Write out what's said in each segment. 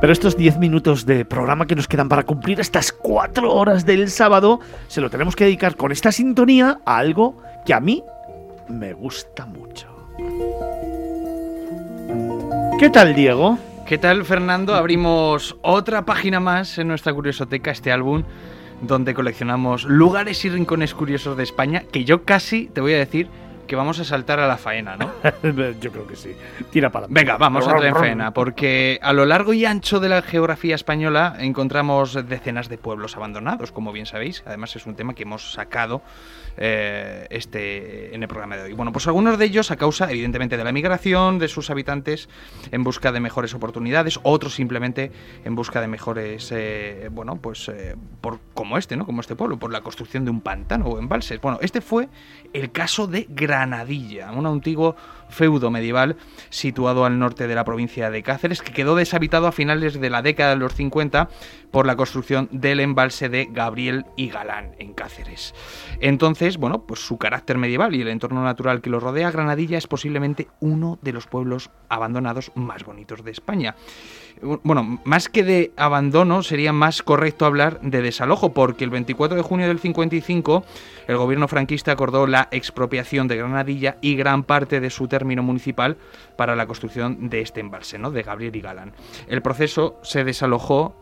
Pero estos 10 minutos de programa que nos quedan para cumplir estas 4 horas del sábado, se lo tenemos que dedicar con esta sintonía a algo que a mí me gusta mucho. ¿Qué tal, Diego? ¿Qué tal, Fernando? Abrimos otra página más en nuestra curiosoteca, este álbum, donde coleccionamos lugares y rincones curiosos de España, que yo casi, te voy a decir, que vamos a saltar a la faena, ¿no? Yo creo que sí. Tira para Venga, vamos a entrar en faena, porque a lo largo y ancho de la geografía española encontramos decenas de pueblos abandonados, como bien sabéis. Además es un tema que hemos sacado eh, este, en el programa de hoy. Bueno, pues algunos de ellos a causa, evidentemente, de la migración de sus habitantes en busca de mejores oportunidades, otros simplemente en busca de mejores, eh, bueno, pues eh, por, como este, ¿no? Como este pueblo, por la construcción de un pantano o embalses. Bueno, este fue el caso de Granadilla, un antiguo feudo medieval situado al norte de la provincia de Cáceres, que quedó deshabitado a finales de la década de los 50 por la construcción del embalse de Gabriel y Galán en Cáceres. Entonces, bueno, pues su carácter medieval y el entorno natural que lo rodea, Granadilla es posiblemente uno de los pueblos abandonados más bonitos de España bueno, más que de abandono, sería más correcto hablar de desalojo, porque el 24 de junio del 55 el gobierno franquista acordó la expropiación de Granadilla y gran parte de su término municipal para la construcción de este embalse, ¿no? de Gabriel y Galán. El proceso se desalojó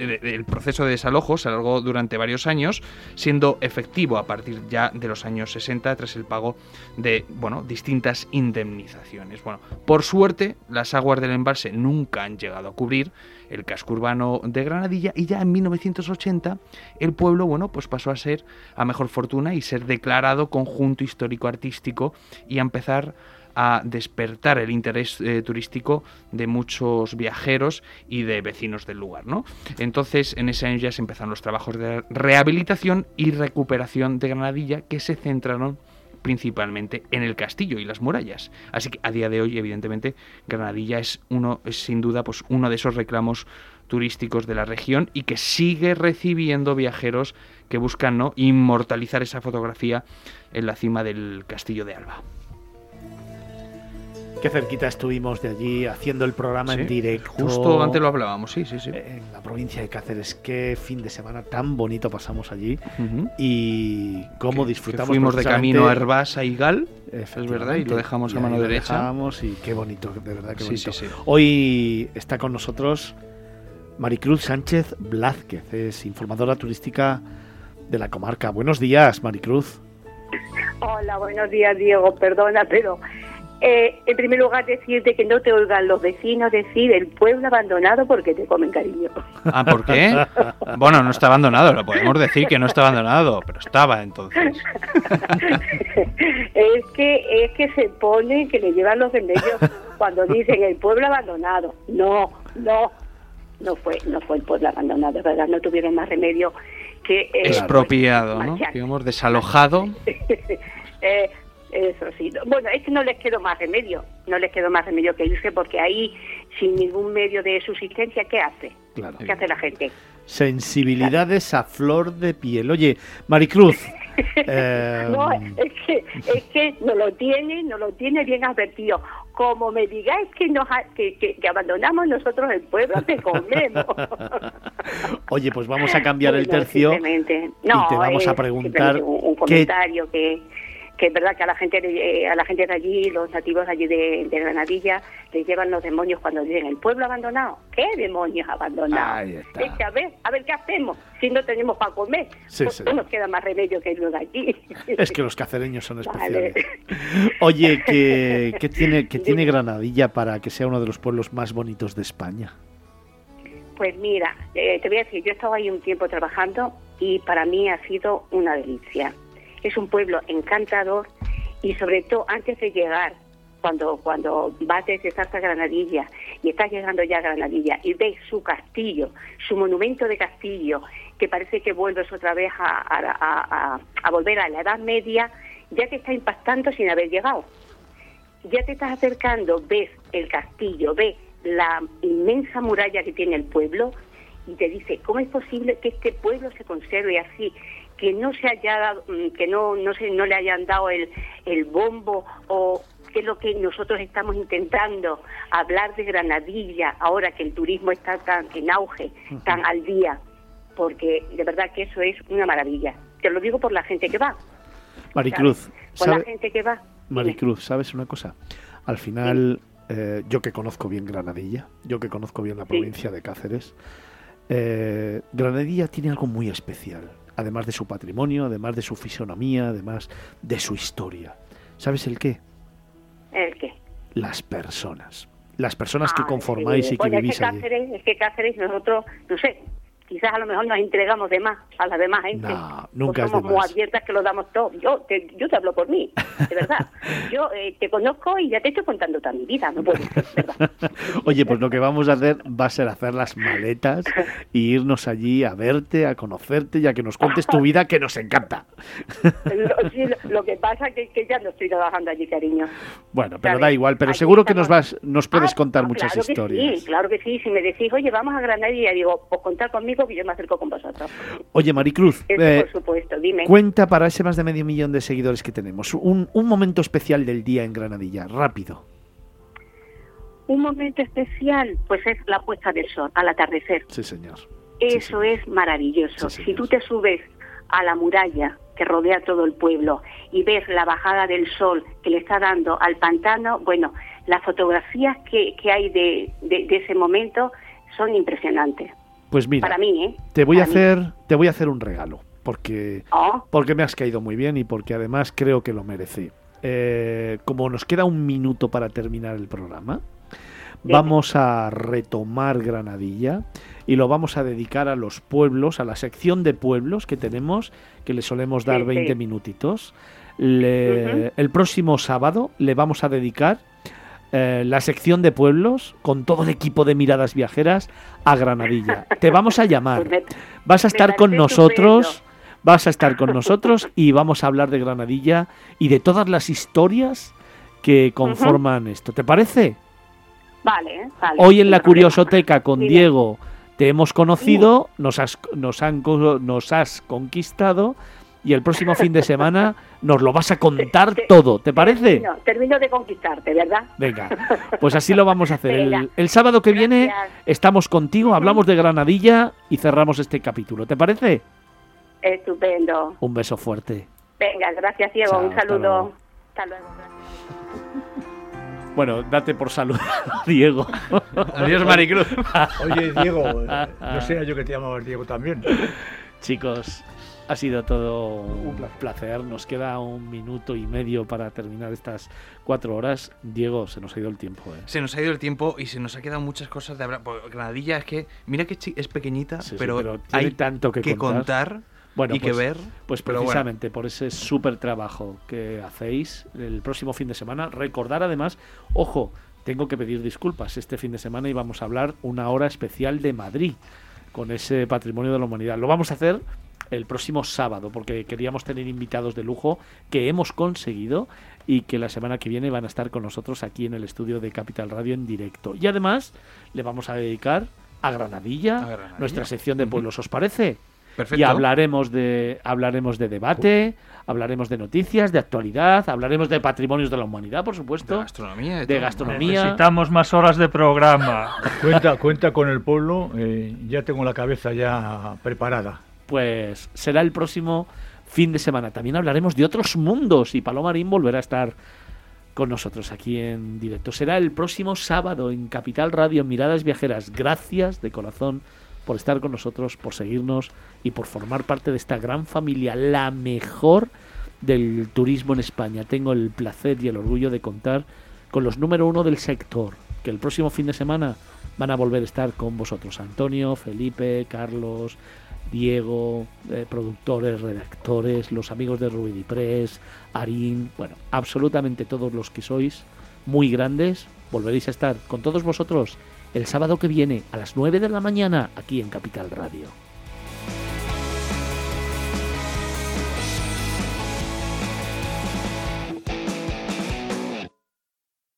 el proceso de desalojo se alargó durante varios años, siendo efectivo a partir ya de los años 60 tras el pago de bueno, distintas indemnizaciones. Bueno, por suerte, las aguas del embalse nunca han llegado a cubrir el casco urbano de Granadilla y ya en 1980 el pueblo bueno, pues pasó a ser a mejor fortuna y ser declarado conjunto histórico artístico y a empezar a despertar el interés eh, turístico de muchos viajeros y de vecinos del lugar. ¿no? Entonces, en ese año ya se empezaron los trabajos de rehabilitación y recuperación de Granadilla que se centraron principalmente en el castillo y las murallas. Así que a día de hoy, evidentemente, Granadilla es uno, es sin duda, pues uno de esos reclamos turísticos de la región y que sigue recibiendo viajeros que buscan ¿no? inmortalizar esa fotografía en la cima del castillo de Alba. Qué cerquita estuvimos de allí haciendo el programa en directo. Justo antes lo hablábamos, sí, sí, sí. En la provincia de Cáceres. Qué fin de semana tan bonito pasamos allí. Y cómo disfrutamos. fuimos de camino a Herbasa y Gal, es verdad, y lo dejamos a mano derecha. Dejamos y qué bonito, de verdad, qué bonito. Hoy está con nosotros Maricruz Sánchez Blázquez, es informadora turística de la comarca. Buenos días, Maricruz. Hola, buenos días, Diego. Perdona, pero eh, en primer lugar, decirte que no te oigan los vecinos decir el pueblo abandonado porque te comen cariño. Ah, ¿por qué? bueno, no está abandonado, lo podemos decir que no está abandonado, pero estaba entonces. es que es que se pone que le llevan los remedios cuando dicen el pueblo abandonado. No, no, no fue, no fue el pueblo abandonado, ¿verdad? No tuvieron más remedio que... Eh, Expropiado, ¿no? Digamos, desalojado. eh, eso sí. Bueno, es que no les quedó más remedio, no les quedó más remedio que irse porque ahí, sin ningún medio de subsistencia, ¿qué hace? ¿Qué hace la gente? Sensibilidades a flor de piel. Oye, Maricruz. Eh, no, es que, es que no lo tiene, no lo tiene bien advertido. Como me digáis que, nos que, que, abandonamos nosotros el pueblo, te comemos. Oye, pues vamos a cambiar el tercio y te vamos a preguntar un, comentario que que es verdad que a la gente eh, a la gente de allí, los nativos allí de, Granadilla, les llevan los demonios cuando dicen el pueblo abandonado. ¿Qué demonios abandonados? Es que a ver, a ver qué hacemos si no tenemos para comer. pues No nos queda más remedio que irnos de allí. Es que los cacereños son especiales. Oye, ¿qué, ¿qué, tiene, qué tiene Granadilla para que sea uno de los pueblos más bonitos de España? Pues mira, eh, te voy a decir, yo he estado ahí un tiempo trabajando y para mí ha sido una delicia es un pueblo encantador y sobre todo antes de llegar, cuando, cuando vas desde Zarza Granadilla y estás llegando ya a Granadilla y ves su castillo, su monumento de castillo, que parece que vuelves otra vez a, a, volver a la Edad Media, ya te está impactando sin haber llegado. Ya te estás acercando, ves el castillo, ves la inmensa muralla que tiene el pueblo y te dice, ¿cómo es posible que este pueblo se conserve así? Que no se haya dado, mm, que no no se no le hayan dado el, el bombo o que es lo que nosotros estamos intentando, hablar de Granadilla, ahora que el turismo está tan en auge, tan al día, porque de verdad que eso es una maravilla. Te lo digo por la gente que va. Maricruz, Por la gente que va. Maricruz, ¿sabes una cosa? Al final, eh, yo que conozco bien Granadilla, yo que conozco bien la provincia de Cáceres, eh, Granadilla tiene algo muy especial, además de su patrimonio, además de su fisonomía, además de su historia. ¿Sabes el qué? ¿El qué? Las personas. Las personas que conformáis y que vivís es que Cáceres, Es que Cáceres nosotros, no sé, quizás a lo mejor nos entregamos de más a la demás gente. No, nunca somos muy abiertas que lo damos todo. Yo te, yo te hablo por mí, de verdad. yo eh, te conozco y ya te estoy contando toda mi vida, no ¿verdad? Oye, pues lo que vamos a hacer va a ser hacer las maletas y irnos allí a verte, a conocerte y a que nos cuentes tu vida que nos encanta. lo, sí, lo, que pasa es que, que, ya no estoy trabajando allí, cariño. Bueno, pero ¿sabes? da igual, pero allí seguro que nos vas, nos puedes ah, contar ah, muchas claro historias. sí, claro que sí. Si me decís, oye, vamos a Granada y digo, pues contar conmigo que yo me acerco con vosotros. Oye, Maricruz, eh, por supuesto, dime. Cuenta para ese más de medio millón de seguidores que tenemos, un, un momento especial del día en Granadilla, rápido. Un momento especial, pues es la puesta del sol, al atardecer. Sí, señor. Eso sí, señor. es maravilloso. Sí, si tú te subes a la muralla que rodea todo el pueblo y ves la bajada del sol que le está dando al pantano, bueno, las fotografías que, que hay de, de, de ese momento son impresionantes. Pues mira, para mí, ¿eh? te voy para a hacer, mí. te voy a hacer un regalo porque oh. porque me has caído muy bien y porque además creo que lo merecí. Eh, como nos queda un minuto para terminar el programa, vamos a retomar Granadilla y lo vamos a dedicar a los pueblos, a la sección de pueblos que tenemos, que le solemos dar Sí, 20 sí. minutitos. Le-. El próximo sábado le vamos a dedicar eh, la sección de pueblos con todo el equipo de miradas viajeras a Granadilla. Te vamos a llamar. Pues Vas a estar con nosotros. Vas a estar con nosotros y vamos a hablar de Granadilla y de todas las historias que conforman esto. ¿Te parece? Vale, vale. Hoy en la. Curiosoteca con. Diego te hemos conocido, nos has, nos, han, nos has conquistado y el próximo fin de semana nos lo vas a contar Te- todo. ¿Te parece? Termino, termino de conquistarte, ¿verdad? Venga, pues así lo vamos a hacer. El, el sábado que viene estamos contigo, hablamos de Granadilla y cerramos este capítulo. ¿Te parece? Estupendo. Un beso fuerte. Venga, gracias, Diego. Chao, Un hasta luego. saludo. Hasta luego. Bueno, date por saludar, Diego. Adiós, Maricruz. Oye, Diego, eh, no sé yo que te llamabas Diego también. Chicos, ha sido todo un placer. Nos queda un minuto y medio para terminar estas cuatro horas. Diego, se nos ha ido el tiempo. ¿eh? Se nos ha ido el tiempo y se nos ha quedado muchas cosas de hablar. Porque Granadilla es que, mira que chi- es pequeñita, Sí, sí, pero, tiene hay tanto que contar. contar Bueno, y pues, que ver. Pues bueno. precisamente por ese súper trabajo que hacéis el próximo fin de semana. Recordar además, ojo, tengo que pedir disculpas. Este fin de semana íbamos a hablar una hora especial de Madrid con ese patrimonio de la humanidad. Lo vamos a hacer el próximo sábado porque queríamos tener invitados de lujo que hemos conseguido y que la semana que viene van a estar con nosotros aquí en el estudio de Capital Radio en directo. Y además le vamos a dedicar a Granadilla, A Granadilla. nuestra sección de pueblos, ¿os parece? Perfecto. Y hablaremos de hablaremos de debate, hablaremos de noticias, de actualidad, hablaremos de patrimonios de la humanidad, por de supuesto. gastronomía. de gastronomía. Necesitamos más horas de programa. Cuenta, cuenta con el pueblo, eh, ya tengo la cabeza ya preparada. Pues será el próximo fin de semana. También hablaremos de otros mundos y Paloma Marín volverá a estar con nosotros aquí en directo. Será el próximo sábado en Capital Radio Miradas Viajeras. Gracias de corazón por estar con nosotros, por seguirnos y por formar parte de esta gran familia, la mejor del turismo en España. Tengo el placer y el orgullo de contar con los número uno del sector, que el próximo fin de semana van a volver a estar con vosotros. Antonio, Felipe, Carlos, Diego, eh, productores, redactores, los amigos de Ruby Press, Arín, bueno, absolutamente todos los que sois muy grandes, volveréis a estar con todos vosotros el sábado que viene a las 9 de la mañana aquí en Capital Radio.